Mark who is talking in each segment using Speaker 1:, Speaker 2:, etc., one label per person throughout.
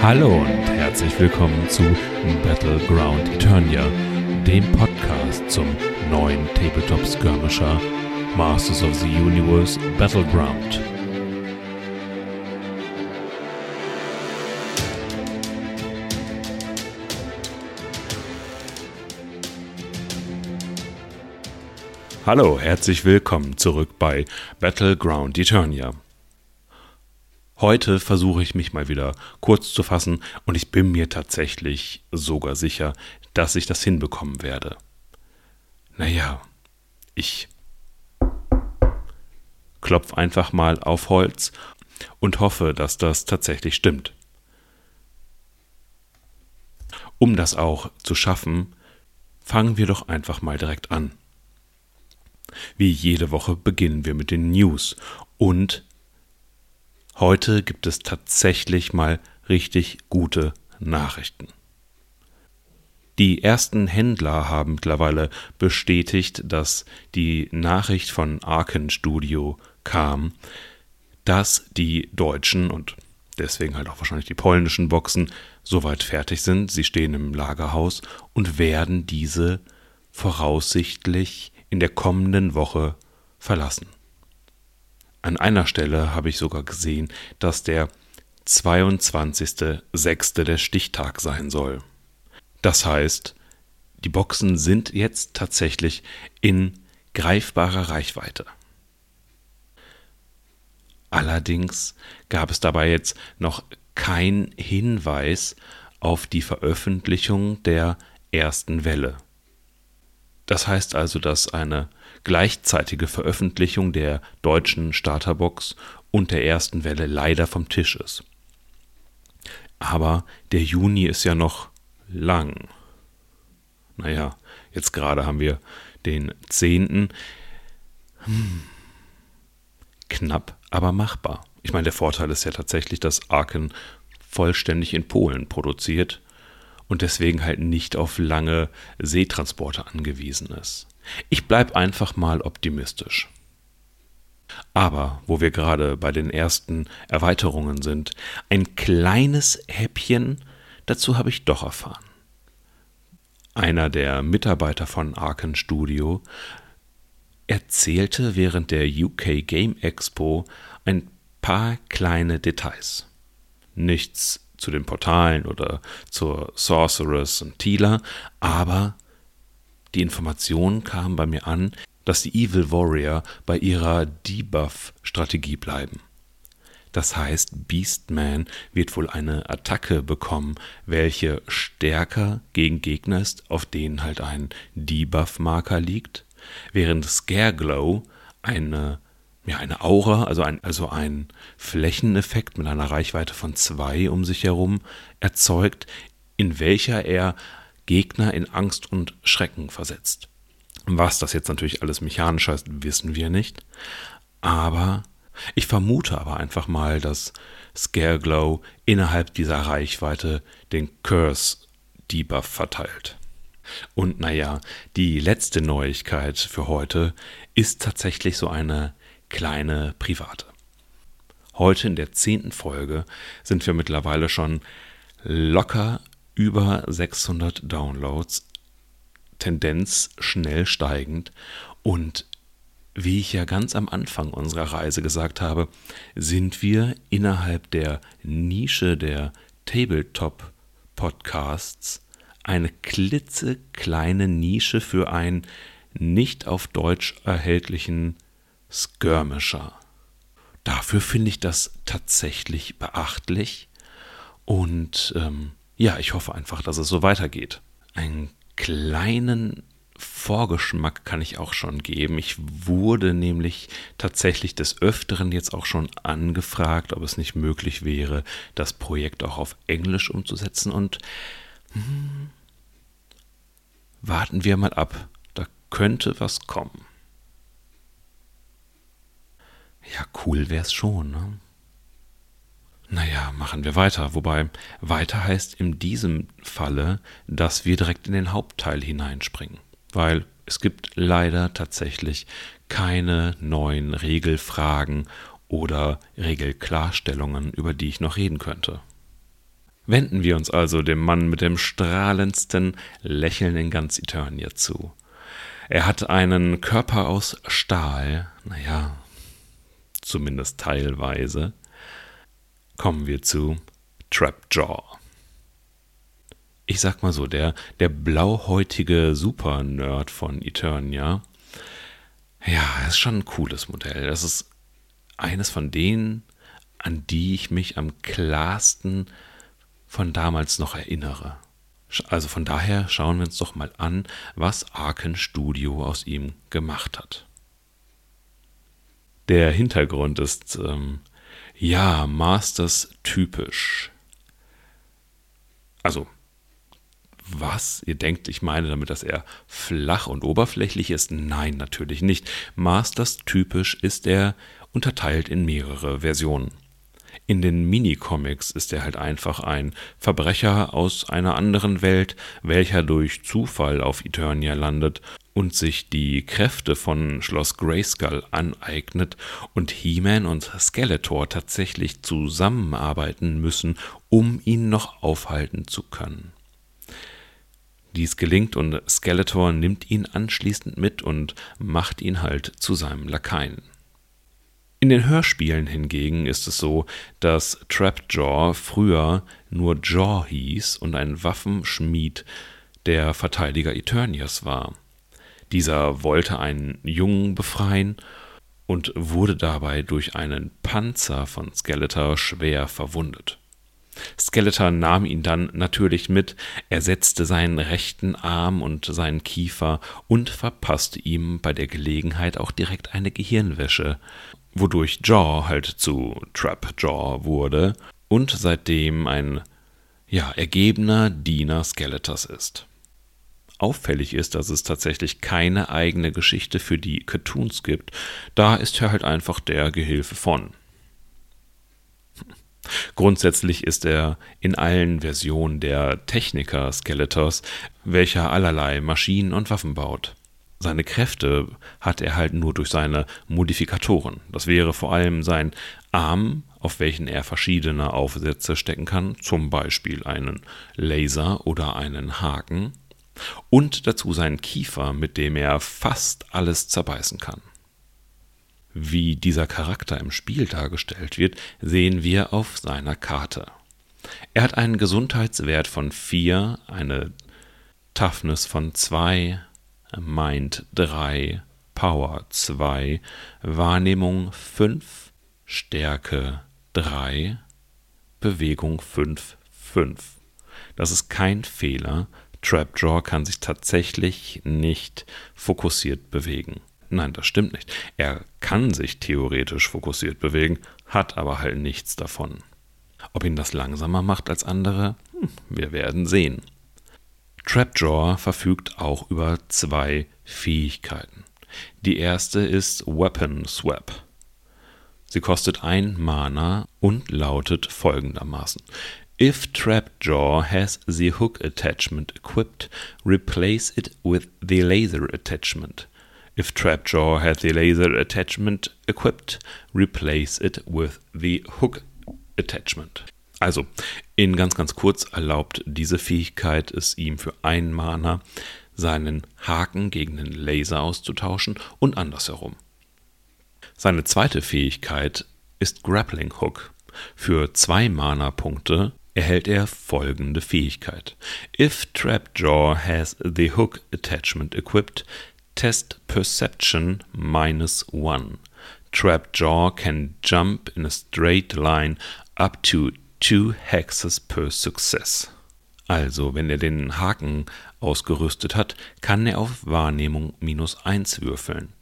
Speaker 1: Hallo und herzlich willkommen zu Battleground Eternia, dem Podcast zum neuen Tabletop Skirmisher Masters of the Universe Battleground. Hallo, herzlich willkommen zurück bei Battleground Eternia. Heute versuche ich mich mal wieder kurz zu fassen und ich bin mir tatsächlich sogar sicher, dass ich das hinbekommen werde. Naja, ich klopf einfach mal auf Holz und hoffe, dass das tatsächlich stimmt. Um das auch zu schaffen, fangen wir doch einfach mal direkt an. Wie jede Woche beginnen wir mit den News und Heute gibt es tatsächlich mal richtig gute Nachrichten. Die ersten Händler haben mittlerweile bestätigt, dass die Nachricht von Arken Studio kam, dass die deutschen und deswegen halt auch wahrscheinlich die polnischen Boxen soweit fertig sind. Sie stehen im Lagerhaus und werden diese voraussichtlich in der kommenden Woche verlassen. An einer Stelle habe ich sogar gesehen, dass der 22.06. der Stichtag sein soll. Das heißt, die Boxen sind jetzt tatsächlich in greifbarer Reichweite. Allerdings gab es dabei jetzt noch kein Hinweis auf die Veröffentlichung der ersten Welle. Das heißt also, dass eine gleichzeitige Veröffentlichung der deutschen Starterbox und der ersten Welle leider vom Tisch ist. Aber der Juni ist ja noch lang. Naja, jetzt gerade haben wir den 10. Hm. Knapp, aber machbar. Ich meine, der Vorteil ist ja tatsächlich, dass Arken vollständig in Polen produziert und deswegen halt nicht auf lange Seetransporte angewiesen ist. Ich bleibe einfach mal optimistisch. Aber wo wir gerade bei den ersten Erweiterungen sind, ein kleines Häppchen dazu habe ich doch erfahren. Einer der Mitarbeiter von Arken Studio erzählte während der UK Game Expo ein paar kleine Details. Nichts zu den Portalen oder zur Sorceress und Tila, aber die Information kam bei mir an, dass die Evil Warrior bei ihrer Debuff-Strategie bleiben. Das heißt, Beastman wird wohl eine Attacke bekommen, welche stärker gegen Gegner ist, auf denen halt ein Debuff-Marker liegt, während Scareglow eine ja, eine Aura, also ein, also ein Flächeneffekt mit einer Reichweite von zwei um sich herum erzeugt, in welcher er Gegner in Angst und Schrecken versetzt. Was das jetzt natürlich alles mechanisch heißt, wissen wir nicht. Aber ich vermute aber einfach mal, dass Scareglow innerhalb dieser Reichweite den Curse-Debuff verteilt. Und naja, die letzte Neuigkeit für heute ist tatsächlich so eine kleine private. Heute in der zehnten Folge sind wir mittlerweile schon locker über 600 Downloads, Tendenz schnell steigend und wie ich ja ganz am Anfang unserer Reise gesagt habe, sind wir innerhalb der Nische der Tabletop-Podcasts eine klitzekleine Nische für einen nicht auf Deutsch erhältlichen Skirmisher. Dafür finde ich das tatsächlich beachtlich und ähm, ja, ich hoffe einfach, dass es so weitergeht. Einen kleinen Vorgeschmack kann ich auch schon geben. Ich wurde nämlich tatsächlich des Öfteren jetzt auch schon angefragt, ob es nicht möglich wäre, das Projekt auch auf Englisch umzusetzen. Und hm, warten wir mal ab. Da könnte was kommen. Ja, cool wäre es schon, ne? Naja, machen wir weiter. Wobei weiter heißt in diesem Falle, dass wir direkt in den Hauptteil hineinspringen. Weil es gibt leider tatsächlich keine neuen Regelfragen oder Regelklarstellungen, über die ich noch reden könnte. Wenden wir uns also dem Mann mit dem strahlendsten Lächeln in ganz Eternia zu. Er hat einen Körper aus Stahl, naja, zumindest teilweise. Kommen wir zu Trapjaw. Ich sag mal so, der, der blauhäutige Super-Nerd von Eternia, ja, ist schon ein cooles Modell. Das ist eines von denen, an die ich mich am klarsten von damals noch erinnere. Also von daher schauen wir uns doch mal an, was Arken Studio aus ihm gemacht hat. Der Hintergrund ist, ähm, ja, Masters typisch. Also, was? Ihr denkt, ich meine damit, dass er flach und oberflächlich ist? Nein, natürlich nicht. Masters typisch ist er unterteilt in mehrere Versionen. In den Minicomics ist er halt einfach ein Verbrecher aus einer anderen Welt, welcher durch Zufall auf Eternia landet und sich die Kräfte von Schloss Grayskull aneignet und He-Man und Skeletor tatsächlich zusammenarbeiten müssen, um ihn noch aufhalten zu können. Dies gelingt und Skeletor nimmt ihn anschließend mit und macht ihn halt zu seinem Lakaien. In den Hörspielen hingegen ist es so, dass Trapjaw früher nur Jaw hieß und ein Waffenschmied der Verteidiger Eternias war. Dieser wollte einen Jungen befreien und wurde dabei durch einen Panzer von Skeletor schwer verwundet. Skeletor nahm ihn dann natürlich mit, ersetzte seinen rechten Arm und seinen Kiefer und verpasste ihm bei der Gelegenheit auch direkt eine Gehirnwäsche wodurch Jaw halt zu Trap Jaw wurde und seitdem ein ja, ergebener Diener Skeletors ist. Auffällig ist, dass es tatsächlich keine eigene Geschichte für die Cartoons gibt, da ist er halt einfach der Gehilfe von. Grundsätzlich ist er in allen Versionen der Techniker Skeletors, welcher allerlei Maschinen und Waffen baut seine Kräfte hat er halt nur durch seine Modifikatoren. Das wäre vor allem sein Arm, auf welchen er verschiedene Aufsätze stecken kann, zum Beispiel einen Laser oder einen Haken, und dazu sein Kiefer, mit dem er fast alles zerbeißen kann. Wie dieser Charakter im Spiel dargestellt wird, sehen wir auf seiner Karte. Er hat einen Gesundheitswert von 4, eine Toughness von 2, Mind 3, Power 2, Wahrnehmung 5, Stärke 3, Bewegung 5, 5. Das ist kein Fehler. Trapjaw kann sich tatsächlich nicht fokussiert bewegen. Nein, das stimmt nicht. Er kann sich theoretisch fokussiert bewegen, hat aber halt nichts davon. Ob ihn das langsamer macht als andere? Hm, wir werden sehen. Trapjaw verfügt auch über zwei Fähigkeiten. Die erste ist Weapon Swap. Sie kostet ein Mana und lautet folgendermaßen. If Trapjaw has the hook attachment equipped, replace it with the laser attachment. If Trapjaw has the laser attachment equipped, replace it with the hook attachment. Also, in ganz, ganz kurz erlaubt diese Fähigkeit es ihm für einen Mana, seinen Haken gegen einen Laser auszutauschen und andersherum. Seine zweite Fähigkeit ist Grappling Hook. Für zwei Mana-Punkte erhält er folgende Fähigkeit. If Trapjaw has the Hook Attachment equipped, test Perception minus one. Trapjaw can jump in a straight line up to two hexes per success. Also, wenn er den Haken ausgerüstet hat, kann er auf Wahrnehmung minus 1 würfeln.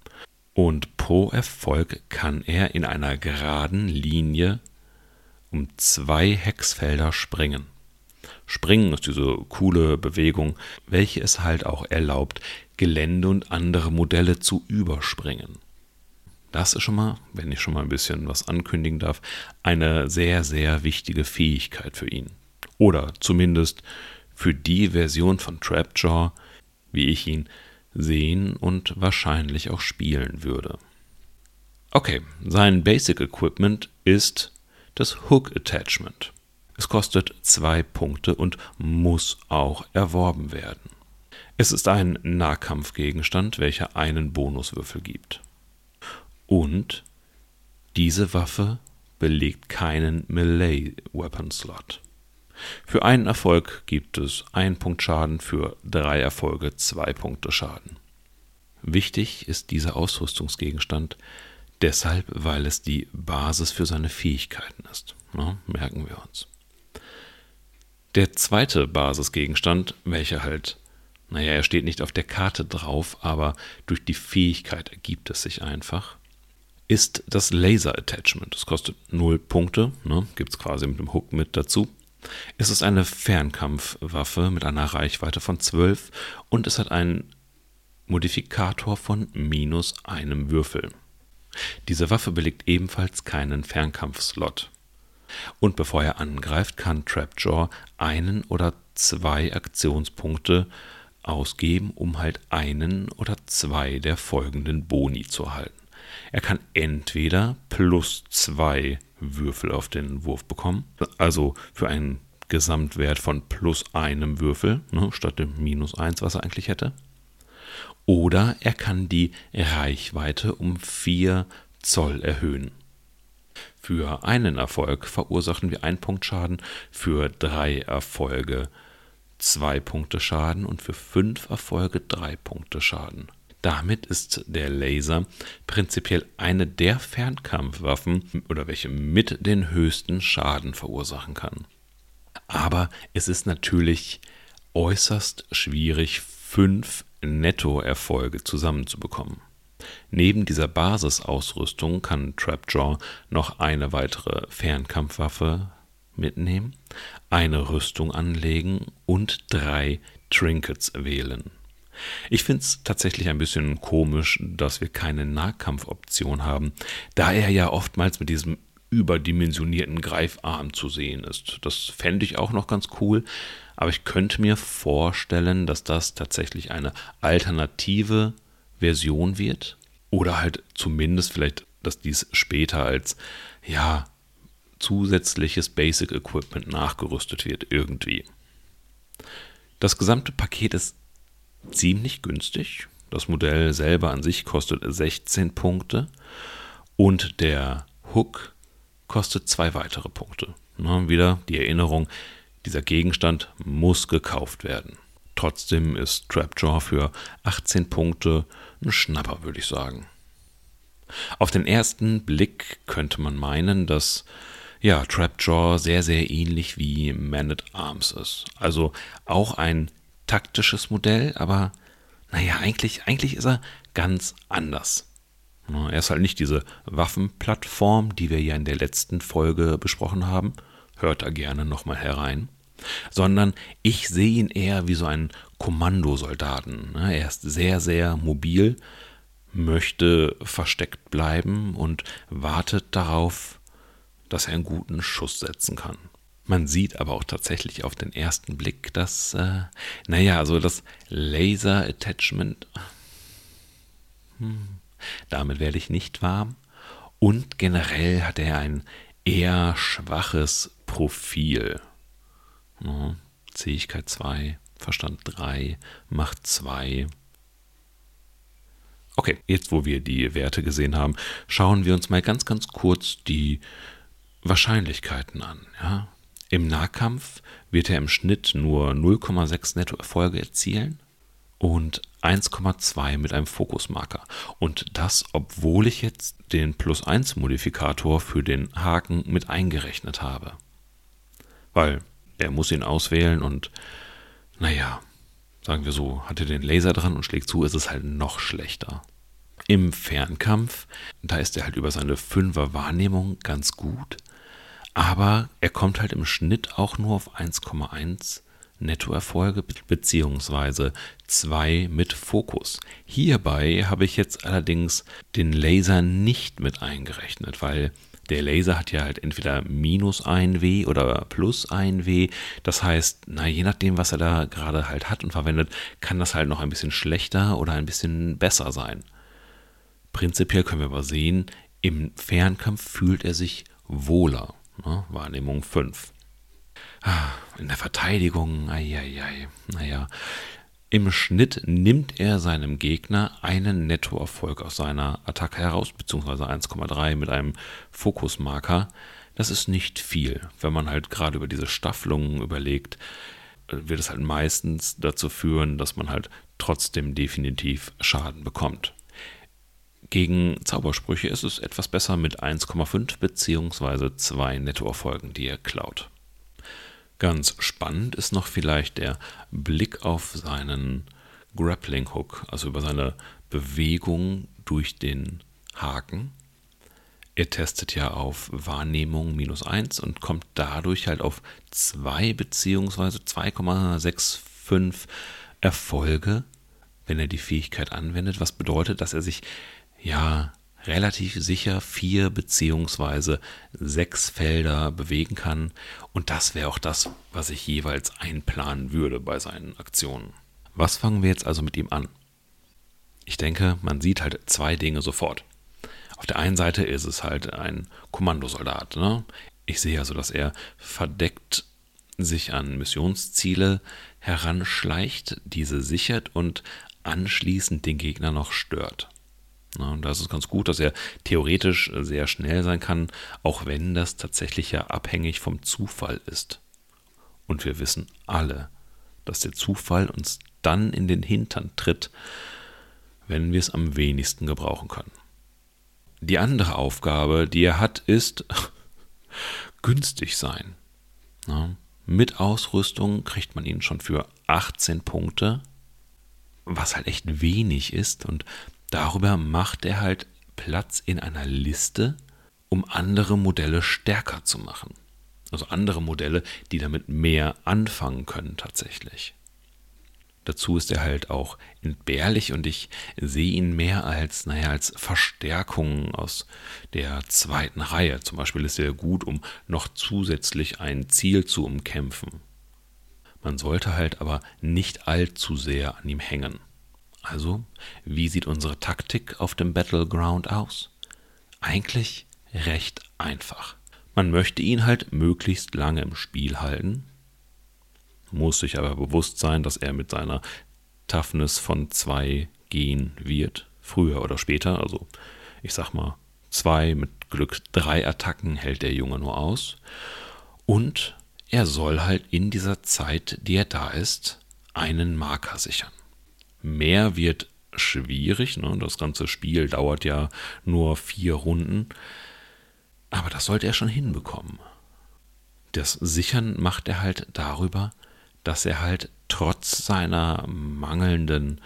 Speaker 1: Und pro Erfolg kann er in einer geraden Linie um zwei Hexfelder springen. Springen ist diese coole Bewegung, welche es halt auch erlaubt, Gelände und andere Modelle zu überspringen. Das ist schon mal, wenn ich schon mal ein bisschen was ankündigen darf, eine sehr, sehr wichtige Fähigkeit für ihn. Oder zumindest für die Version von Trapjaw, wie ich ihn sehen und wahrscheinlich auch spielen würde. Okay, sein Basic Equipment ist das Hook Attachment. Es kostet zwei Punkte und muss auch erworben werden. Es ist ein Nahkampfgegenstand, welcher einen Bonuswürfel gibt. Und diese Waffe belegt keinen Melee Weapon Slot. Für einen Erfolg gibt es ein Punkt Schaden, für drei Erfolge zwei Punkte Schaden. Wichtig ist dieser Ausrüstungsgegenstand deshalb, weil es die Basis für seine Fähigkeiten ist. Na, merken wir uns. Der zweite Basisgegenstand, welcher halt, naja, er steht nicht auf der Karte drauf, aber durch die Fähigkeit ergibt es sich einfach, ist das Laser Attachment. Das kostet 0 Punkte, ne? gibt es quasi mit dem Hook mit dazu. Es ist eine Fernkampfwaffe mit einer Reichweite von 12 und es hat einen Modifikator von minus einem Würfel. Diese Waffe belegt ebenfalls keinen Fernkampfslot. Und bevor er angreift, kann Trapjaw einen oder zwei Aktionspunkte ausgeben, um halt einen oder zwei der folgenden Boni zu erhalten. Er kann entweder plus zwei Würfel auf den Wurf bekommen, also für einen Gesamtwert von plus einem Würfel, ne, statt dem minus eins, was er eigentlich hätte. Oder er kann die Reichweite um 4 Zoll erhöhen. Für einen Erfolg verursachen wir einen Punkt Schaden, für drei Erfolge zwei Punkte Schaden und für fünf Erfolge drei Punkte Schaden. Damit ist der Laser prinzipiell eine der Fernkampfwaffen oder welche mit den höchsten Schaden verursachen kann. Aber es ist natürlich äußerst schwierig, fünf Nettoerfolge zusammenzubekommen. Neben dieser Basisausrüstung kann Trapjaw noch eine weitere Fernkampfwaffe mitnehmen, eine Rüstung anlegen und drei Trinkets wählen. Ich finde es tatsächlich ein bisschen komisch, dass wir keine Nahkampfoption haben, da er ja oftmals mit diesem überdimensionierten Greifarm zu sehen ist. Das fände ich auch noch ganz cool, aber ich könnte mir vorstellen, dass das tatsächlich eine alternative Version wird oder halt zumindest vielleicht, dass dies später als ja zusätzliches Basic Equipment nachgerüstet wird irgendwie. Das gesamte Paket ist ziemlich günstig. Das Modell selber an sich kostet 16 Punkte und der Hook kostet zwei weitere Punkte. Na, wieder die Erinnerung, dieser Gegenstand muss gekauft werden. Trotzdem ist Trapjaw für 18 Punkte ein Schnapper, würde ich sagen. Auf den ersten Blick könnte man meinen, dass ja, Trapjaw sehr, sehr ähnlich wie Man at Arms ist. Also auch ein taktisches Modell, aber naja, eigentlich, eigentlich ist er ganz anders. Er ist halt nicht diese Waffenplattform, die wir ja in der letzten Folge besprochen haben. Hört da gerne nochmal herein. Sondern ich sehe ihn eher wie so einen Kommandosoldaten. Er ist sehr, sehr mobil, möchte versteckt bleiben und wartet darauf, dass er einen guten Schuss setzen kann. Man sieht aber auch tatsächlich auf den ersten Blick, dass, äh, naja, also das Laser-Attachment, hm, damit werde ich nicht warm. Und generell hat er ein eher schwaches Profil. Ja, Zähigkeit 2, Verstand 3, Macht 2. Okay, jetzt wo wir die Werte gesehen haben, schauen wir uns mal ganz, ganz kurz die Wahrscheinlichkeiten an. Ja? Im Nahkampf wird er im Schnitt nur 0,6 Nettoerfolge erzielen und 1,2 mit einem Fokusmarker. Und das, obwohl ich jetzt den Plus 1 Modifikator für den Haken mit eingerechnet habe. Weil er muss ihn auswählen und naja, sagen wir so, hat er den Laser dran und schlägt zu, ist es halt noch schlechter. Im Fernkampf, da ist er halt über seine 5er Wahrnehmung ganz gut, aber er kommt halt im Schnitt auch nur auf 1,1 Nettoerfolge beziehungsweise 2 mit Fokus. Hierbei habe ich jetzt allerdings den Laser nicht mit eingerechnet, weil der Laser hat ja halt entweder minus 1 W oder plus 1 W. Das heißt, na, je nachdem, was er da gerade halt hat und verwendet, kann das halt noch ein bisschen schlechter oder ein bisschen besser sein. Prinzipiell können wir aber sehen, im Fernkampf fühlt er sich wohler. Ne? Wahrnehmung 5. Ah, in der Verteidigung, eieiei, naja. Im Schnitt nimmt er seinem Gegner einen Nettoerfolg aus seiner Attacke heraus, beziehungsweise 1,3 mit einem Fokusmarker. Das ist nicht viel. Wenn man halt gerade über diese Staffelungen überlegt, wird es halt meistens dazu führen, dass man halt trotzdem definitiv Schaden bekommt. Gegen Zaubersprüche ist es etwas besser mit 1,5 bzw. 2 Nettoerfolgen, die er klaut. Ganz spannend ist noch vielleicht der Blick auf seinen Grappling Hook, also über seine Bewegung durch den Haken. Er testet ja auf Wahrnehmung minus 1 und kommt dadurch halt auf 2 bzw. 2,65 Erfolge, wenn er die Fähigkeit anwendet, was bedeutet, dass er sich ja relativ sicher vier beziehungsweise sechs Felder bewegen kann. Und das wäre auch das, was ich jeweils einplanen würde bei seinen Aktionen. Was fangen wir jetzt also mit ihm an? Ich denke, man sieht halt zwei Dinge sofort. Auf der einen Seite ist es halt ein Kommandosoldat. Ne? Ich sehe also, dass er verdeckt sich an Missionsziele heranschleicht, diese sichert und anschließend den Gegner noch stört. Und da ist es ganz gut, dass er theoretisch sehr schnell sein kann, auch wenn das tatsächlich ja abhängig vom Zufall ist. Und wir wissen alle, dass der Zufall uns dann in den Hintern tritt, wenn wir es am wenigsten gebrauchen können. Die andere Aufgabe, die er hat, ist günstig sein. mit Ausrüstung kriegt man ihn schon für 18 Punkte, was halt echt wenig ist. Und Darüber macht er halt Platz in einer Liste, um andere Modelle stärker zu machen. Also andere Modelle, die damit mehr anfangen können tatsächlich. Dazu ist er halt auch entbehrlich und ich sehe ihn mehr als, naja, als Verstärkung aus der zweiten Reihe. Zum Beispiel ist er gut, um noch zusätzlich ein Ziel zu umkämpfen. Man sollte halt aber nicht allzu sehr an ihm hängen. Also, wie sieht unsere Taktik auf dem Battleground aus? Eigentlich recht einfach. Man möchte ihn halt möglichst lange im Spiel halten, muss sich aber bewusst sein, dass er mit seiner Toughness von 2 gehen wird, früher oder später. Also, ich sag mal, zwei mit Glück drei Attacken hält der Junge nur aus. Und er soll halt in dieser Zeit, die er da ist, einen Marker sichern. Mehr wird schwierig. Ne? Das ganze Spiel dauert ja nur vier Runden. Aber das sollte er schon hinbekommen. Das Sichern macht er halt darüber, dass er halt trotz seiner mangelnden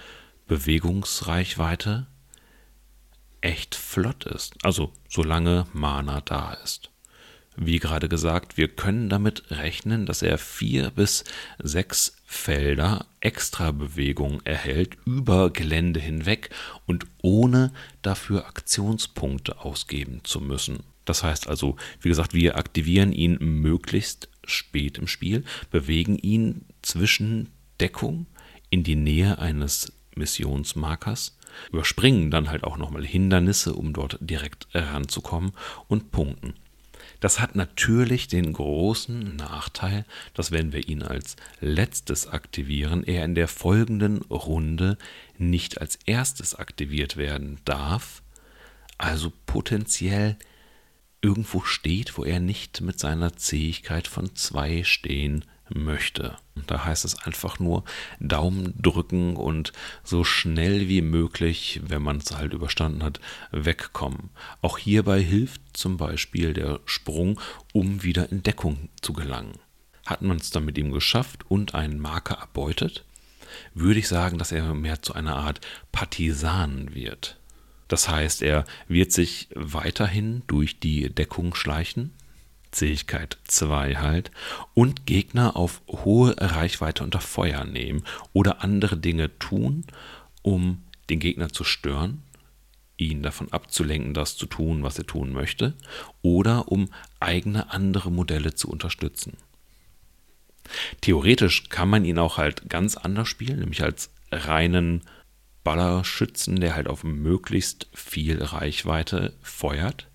Speaker 1: Bewegungsreichweite echt flott ist. Also solange Mana da ist. Wie gerade gesagt, wir können damit rechnen, dass er vier bis sechs Felder extra Bewegung erhält über Gelände hinweg und ohne dafür Aktionspunkte ausgeben zu müssen. Das heißt also, wie gesagt, wir aktivieren ihn möglichst spät im Spiel, bewegen ihn zwischen Deckung in die Nähe eines Missionsmarkers, überspringen dann halt auch nochmal Hindernisse, um dort direkt ranzukommen und punkten. Das hat natürlich den großen Nachteil, dass wenn wir ihn als letztes aktivieren, er in der folgenden Runde nicht als erstes aktiviert werden darf, also potenziell irgendwo steht, wo er nicht mit seiner Zähigkeit von zwei stehen möchte. Und da heißt es einfach nur Daumen drücken und so schnell wie möglich, wenn man es halt überstanden hat, wegkommen. Auch hierbei hilft zum Beispiel der Sprung, um wieder in Deckung zu gelangen. Hat man es dann mit ihm geschafft und einen Marker erbeutet, würde ich sagen, dass er mehr zu einer Art Partisan wird. Das heißt, er wird sich weiterhin durch die Deckung schleichen, Zähigkeit 2 halt, und Gegner auf hohe Reichweite unter Feuer nehmen oder andere Dinge tun, um den Gegner zu stören, ihn davon abzulenken, das zu tun, was er tun möchte, oder um eigene andere Modelle zu unterstützen. Theoretisch kann man ihn auch halt ganz anders spielen, nämlich als reinen Ballerschützen, der halt auf möglichst viel Reichweite feuert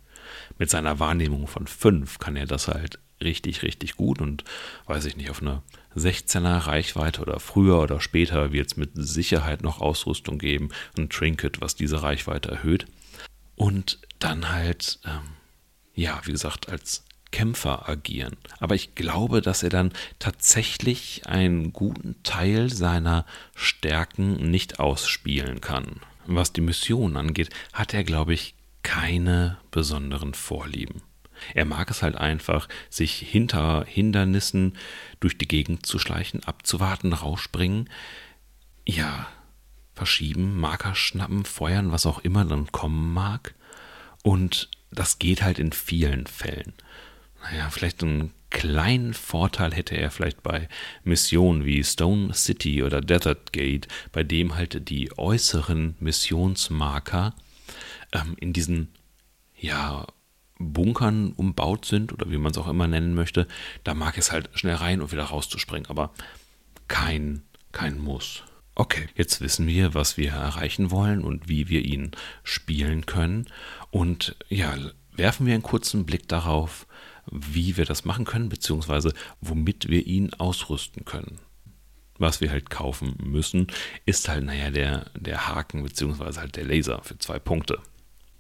Speaker 1: mit seiner Wahrnehmung von 5 kann er das halt richtig, richtig gut und weiß ich nicht, auf eine 16er Reichweite oder früher oder später wird es mit Sicherheit noch Ausrüstung geben, ein Trinket, was diese Reichweite erhöht. Und dann halt, ähm, ja, wie gesagt, als Kämpfer agieren. Aber ich glaube, dass er dann tatsächlich einen guten Teil seiner Stärken nicht ausspielen kann. Was die Mission angeht, hat er, glaube ich, keine besonderen Vorlieben. Er mag es halt einfach, sich hinter Hindernissen durch die Gegend zu schleichen, abzuwarten, rausspringen. Ja, verschieben, Marker schnappen, feuern, was auch immer dann kommen mag. Und das geht halt in vielen Fällen naja, vielleicht einen kleinen Vorteil hätte er vielleicht bei Missionen wie Stone City oder Desert Gate, bei dem halt die äußeren Missionsmarker ähm, in diesen, ja, Bunkern umbaut sind oder wie man es auch immer nennen möchte, da mag es halt schnell rein und wieder rauszuspringen, aber kein, kein Muss. Okay, jetzt wissen wir, was wir erreichen wollen und wie wir ihn spielen können. Und ja, werfen wir einen kurzen Blick darauf, wie wir das machen können, beziehungsweise womit wir ihn ausrüsten können. Was wir halt kaufen müssen, ist halt, naja, der, der Haken, beziehungsweise halt der Laser für zwei Punkte.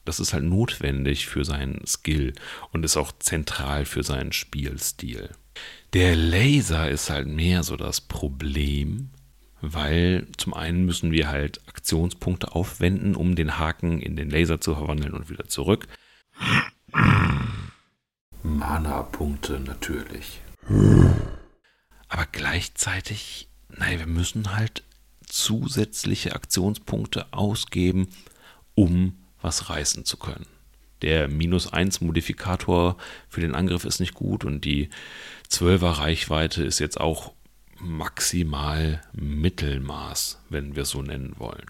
Speaker 1: Das ist halt notwendig für seinen Skill und ist auch zentral für seinen Spielstil. Der Laser ist halt mehr so das Problem, weil zum einen müssen wir halt Aktionspunkte aufwenden, um den Haken in den Laser zu verwandeln und wieder zurück. Mana-Punkte natürlich. Aber gleichzeitig, nein, wir müssen halt zusätzliche Aktionspunkte ausgeben, um was reißen zu können. Der minus 1 Modifikator für den Angriff ist nicht gut und die 12er Reichweite ist jetzt auch maximal Mittelmaß, wenn wir es so nennen wollen.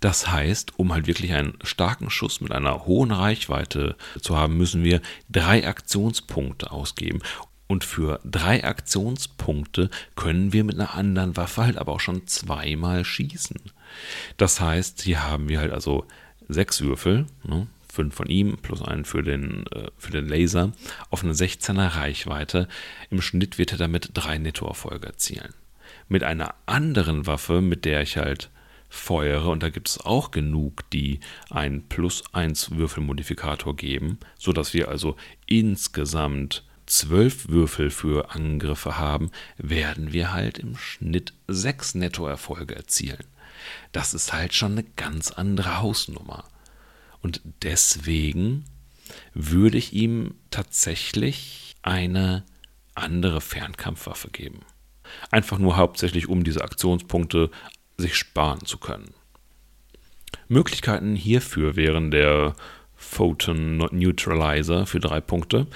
Speaker 1: Das heißt, um halt wirklich einen starken Schuss mit einer hohen Reichweite zu haben, müssen wir drei Aktionspunkte ausgeben. Und für drei Aktionspunkte können wir mit einer anderen Waffe halt aber auch schon zweimal schießen. Das heißt, hier haben wir halt also sechs Würfel, ne, fünf von ihm plus einen für den, äh, für den Laser, auf eine 16er Reichweite. Im Schnitt wird er damit drei Nettoerfolge erzielen. Mit einer anderen Waffe, mit der ich halt feuere, und da gibt es auch genug, die einen plus 1 Würfelmodifikator geben, sodass wir also insgesamt zwölf Würfel für Angriffe haben, werden wir halt im Schnitt sechs Nettoerfolge erzielen. Das ist halt schon eine ganz andere Hausnummer. Und deswegen würde ich ihm tatsächlich eine andere Fernkampfwaffe geben. Einfach nur hauptsächlich, um diese Aktionspunkte sich sparen zu können. Möglichkeiten hierfür wären der Photon Neutralizer für drei Punkte.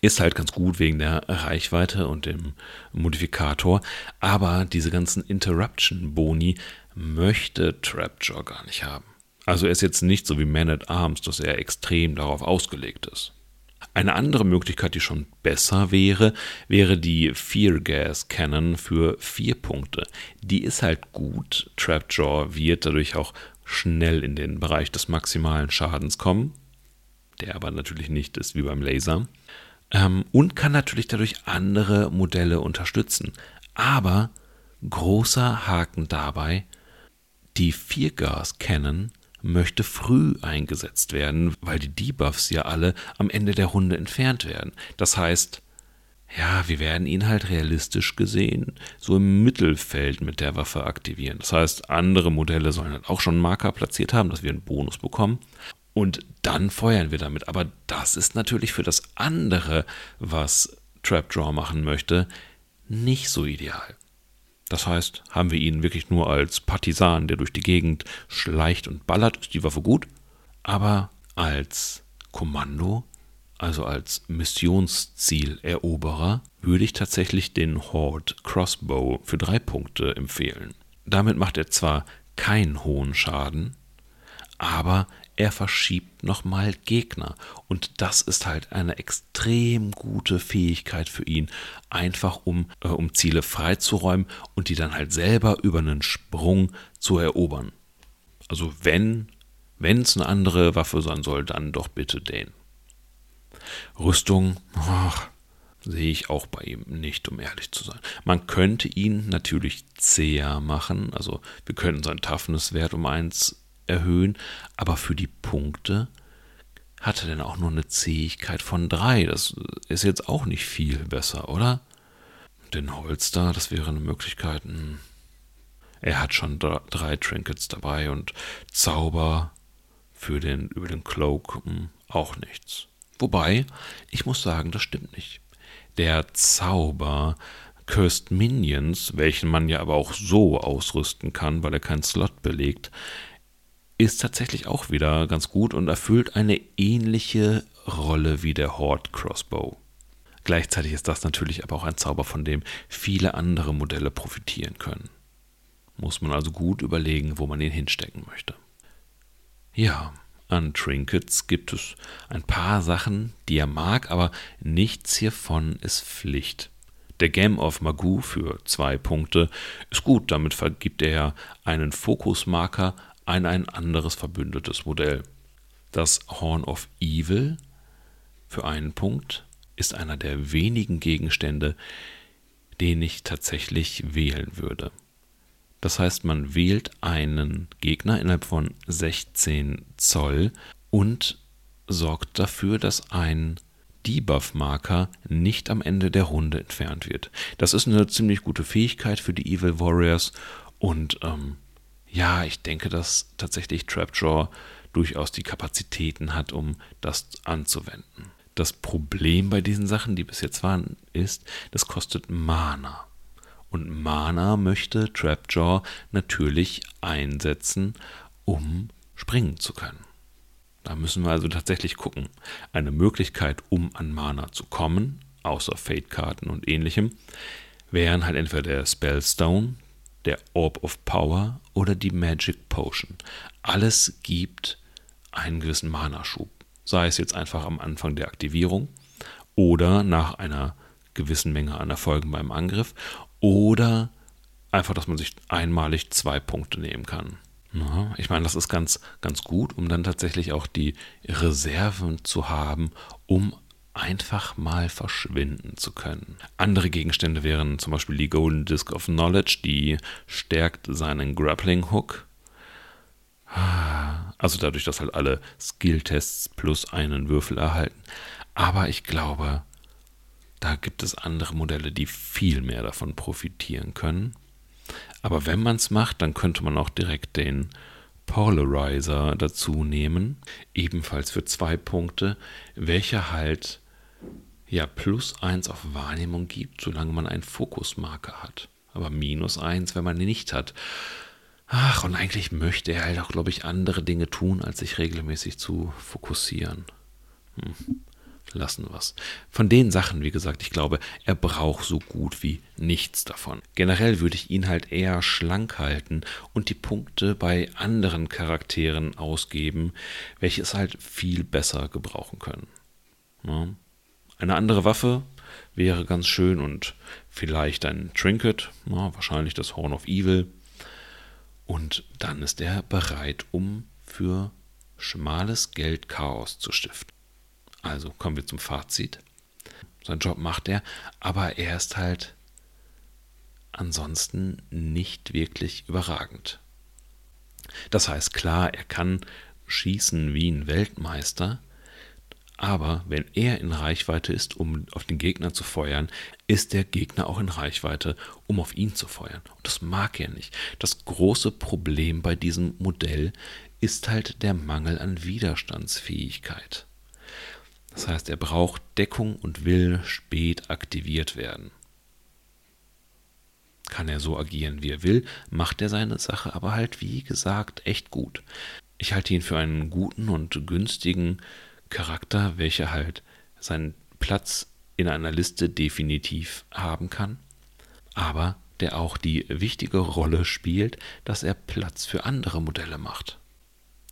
Speaker 1: Ist halt ganz gut wegen der Reichweite und dem Modifikator, aber diese ganzen Interruption-Boni möchte Trapjaw gar nicht haben. Also er ist jetzt nicht so wie Man at Arms, dass er extrem darauf ausgelegt ist. Eine andere Möglichkeit, die schon besser wäre, wäre die Fear Gas Cannon für vier Punkte. Die ist halt gut. Trapjaw wird dadurch auch schnell in den Bereich des maximalen Schadens kommen, der aber natürlich nicht ist wie beim Laser. Ähm, und kann natürlich dadurch andere Modelle unterstützen. Aber großer Haken dabei, die Fear Gas Cannon möchte früh eingesetzt werden, weil die Debuffs ja alle am Ende der Runde entfernt werden. Das heißt, ja, wir werden ihn halt realistisch gesehen so im Mittelfeld mit der Waffe aktivieren. Das heißt, andere Modelle sollen halt auch schon Marker platziert haben, dass wir einen Bonus bekommen. Und dann feuern wir damit. Aber das ist natürlich für das andere, was Trapdraw machen möchte, nicht so ideal. Das heißt, haben wir ihn wirklich nur als Partisan, der durch die Gegend schleicht und ballert, ist die Waffe gut. Aber als Kommando, also als Missionszieleroberer, würde ich tatsächlich den Horde Crossbow für drei Punkte empfehlen. Damit macht er zwar keinen hohen Schaden, aber er verschiebt nochmal Gegner. Und das ist halt eine extrem gute Fähigkeit für ihn, einfach um, äh, um Ziele freizuräumen und die dann halt selber über einen Sprung zu erobern. Also wenn wenn es eine andere Waffe sein soll, dann doch bitte den. Rüstung, ach, sehe ich auch bei ihm nicht, um ehrlich zu sein. Man könnte ihn natürlich zäher machen, also wir könnten seinen Toughness-Wert um 1 erhöhen, aber für die Punkte hat er denn auch nur eine Zähigkeit von 3. Das ist jetzt auch nicht viel besser, oder? Den Holster, das wäre eine Möglichkeit. Hm. Er hat schon drei Trinkets dabei und Zauber für den über den Cloak hm, auch nichts. Wobei, ich muss sagen, das stimmt nicht. Der Zauber Cursed Minions, welchen man ja aber auch so ausrüsten kann, weil er keinen Slot belegt, ist tatsächlich auch wieder ganz gut und erfüllt eine ähnliche Rolle wie der Horde Crossbow. Gleichzeitig ist das natürlich aber auch ein Zauber, von dem viele andere Modelle profitieren können. Muss man also gut überlegen, wo man ihn hinstecken möchte. Ja, an Trinkets gibt es ein paar Sachen, die er mag, aber nichts hiervon ist Pflicht. Der Game of Magoo für zwei Punkte ist gut, damit vergibt er einen Fokusmarker an ein anderes verbündetes Modell. Das Horn of Evil für einen Punkt ist einer der wenigen Gegenstände, den ich tatsächlich wählen würde. Das heißt, man wählt einen Gegner innerhalb von 16 Zoll und sorgt dafür, dass ein Debuff-Marker nicht am Ende der Runde entfernt wird. Das ist eine ziemlich gute Fähigkeit für die Evil Warriors und ähm, ja, ich denke, dass tatsächlich Trapjaw durchaus die Kapazitäten hat, um das anzuwenden. Das Problem bei diesen Sachen, die bis jetzt waren, ist, das kostet Mana. Und Mana möchte Trapjaw natürlich einsetzen, um springen zu können. Da müssen wir also tatsächlich gucken. Eine Möglichkeit, um an Mana zu kommen, außer Fate-Karten und ähnlichem, wären halt entweder der Spellstone, der Orb of Power oder die Magic Potion. Alles gibt einen gewissen Mana-Schub. Sei es jetzt einfach am Anfang der Aktivierung oder nach einer gewissen Menge an Erfolgen beim Angriff oder einfach, dass man sich einmalig zwei Punkte nehmen kann. Ja, ich meine, das ist ganz, ganz gut, um dann tatsächlich auch die Reserven zu haben, um einfach mal verschwinden zu können. Andere Gegenstände wären zum Beispiel die Golden Disc of Knowledge, die stärkt seinen Grappling Hook. Also dadurch, dass halt alle Skill-Tests plus einen Würfel erhalten. Aber ich glaube, da gibt es andere Modelle, die viel mehr davon profitieren können. Aber wenn man es macht, dann könnte man auch direkt den Polarizer dazu nehmen, ebenfalls für zwei Punkte, welcher halt ja plus eins auf Wahrnehmung gibt, solange man einen Fokusmarker hat. Aber minus eins, wenn man ihn nicht hat. Ach, und eigentlich möchte er halt auch, glaube ich, andere Dinge tun, als sich regelmäßig zu fokussieren. Hm lassen was. Von den Sachen, wie gesagt, ich glaube, er braucht so gut wie nichts davon. Generell würde ich ihn halt eher schlank halten und die Punkte bei anderen Charakteren ausgeben, welche es halt viel besser gebrauchen können. Ja. Eine andere Waffe wäre ganz schön und vielleicht ein Trinket, ja, wahrscheinlich das Horn of Evil. Und dann ist er bereit, um für schmales Geld Chaos zu stiften. Also kommen wir zum Fazit. Sein Job macht er, aber er ist halt ansonsten nicht wirklich überragend. Das heißt, klar, er kann schießen wie ein Weltmeister, aber wenn er in Reichweite ist, um auf den Gegner zu feuern, ist der Gegner auch in Reichweite, um auf ihn zu feuern. Und das mag er nicht. Das große Problem bei diesem Modell ist halt der Mangel an Widerstandsfähigkeit. Das heißt, er braucht Deckung und will spät aktiviert werden. Kann er so agieren, wie er will, macht er seine Sache aber halt, wie gesagt, echt gut. Ich halte ihn für einen guten und günstigen Charakter, welcher halt seinen Platz in einer Liste definitiv haben kann, aber der auch die wichtige Rolle spielt, dass er Platz für andere Modelle macht.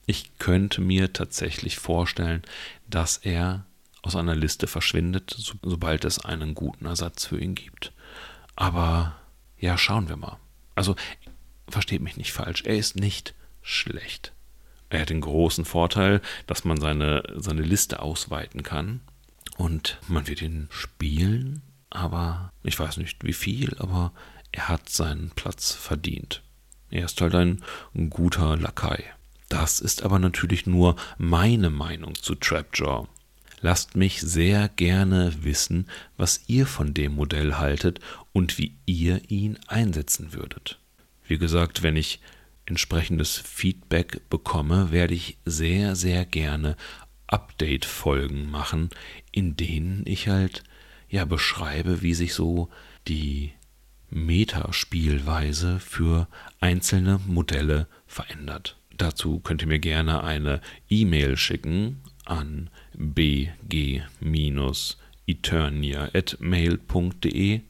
Speaker 1: Ich könnte mir tatsächlich vorstellen, dass er aus einer Liste verschwindet, so, sobald es einen guten Ersatz für ihn gibt. Aber ja, schauen wir mal. Also, versteht mich nicht falsch, er ist nicht schlecht. Er hat den großen Vorteil, dass man seine, seine Liste ausweiten kann und man wird ihn spielen, aber ich weiß nicht wie viel, aber er hat seinen Platz verdient. Er ist halt ein guter Lakai. Das ist aber natürlich nur meine Meinung zu Trapjaw. Lasst mich sehr gerne wissen, was ihr von dem Modell haltet und wie ihr ihn einsetzen würdet. Wie gesagt, wenn ich entsprechendes Feedback bekomme, werde ich sehr, sehr gerne Update-Folgen machen, in denen ich halt ja beschreibe, wie sich so die Metaspielweise für einzelne Modelle verändert. Dazu könnt ihr mir gerne eine E-Mail schicken an bg-eternia.mail.de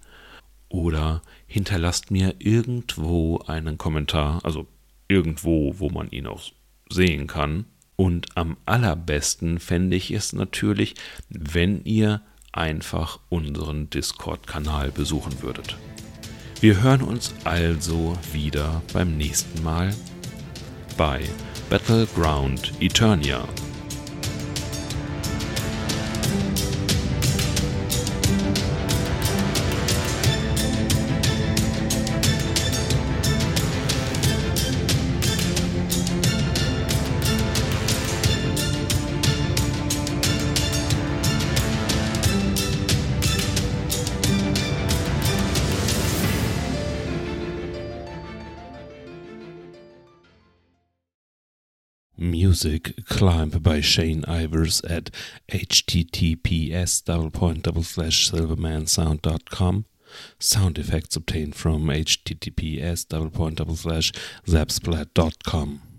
Speaker 1: oder hinterlasst mir irgendwo einen Kommentar, also irgendwo, wo man ihn auch sehen kann. Und am allerbesten fände ich es natürlich, wenn ihr einfach unseren Discord-Kanal besuchen würdet. Wir hören uns also wieder beim nächsten Mal bei Battleground Eternia. Music climb by Shane Ivers at https double point double slash silvermansound.com. Sound effects obtained from https double point double slash zapsplat.com.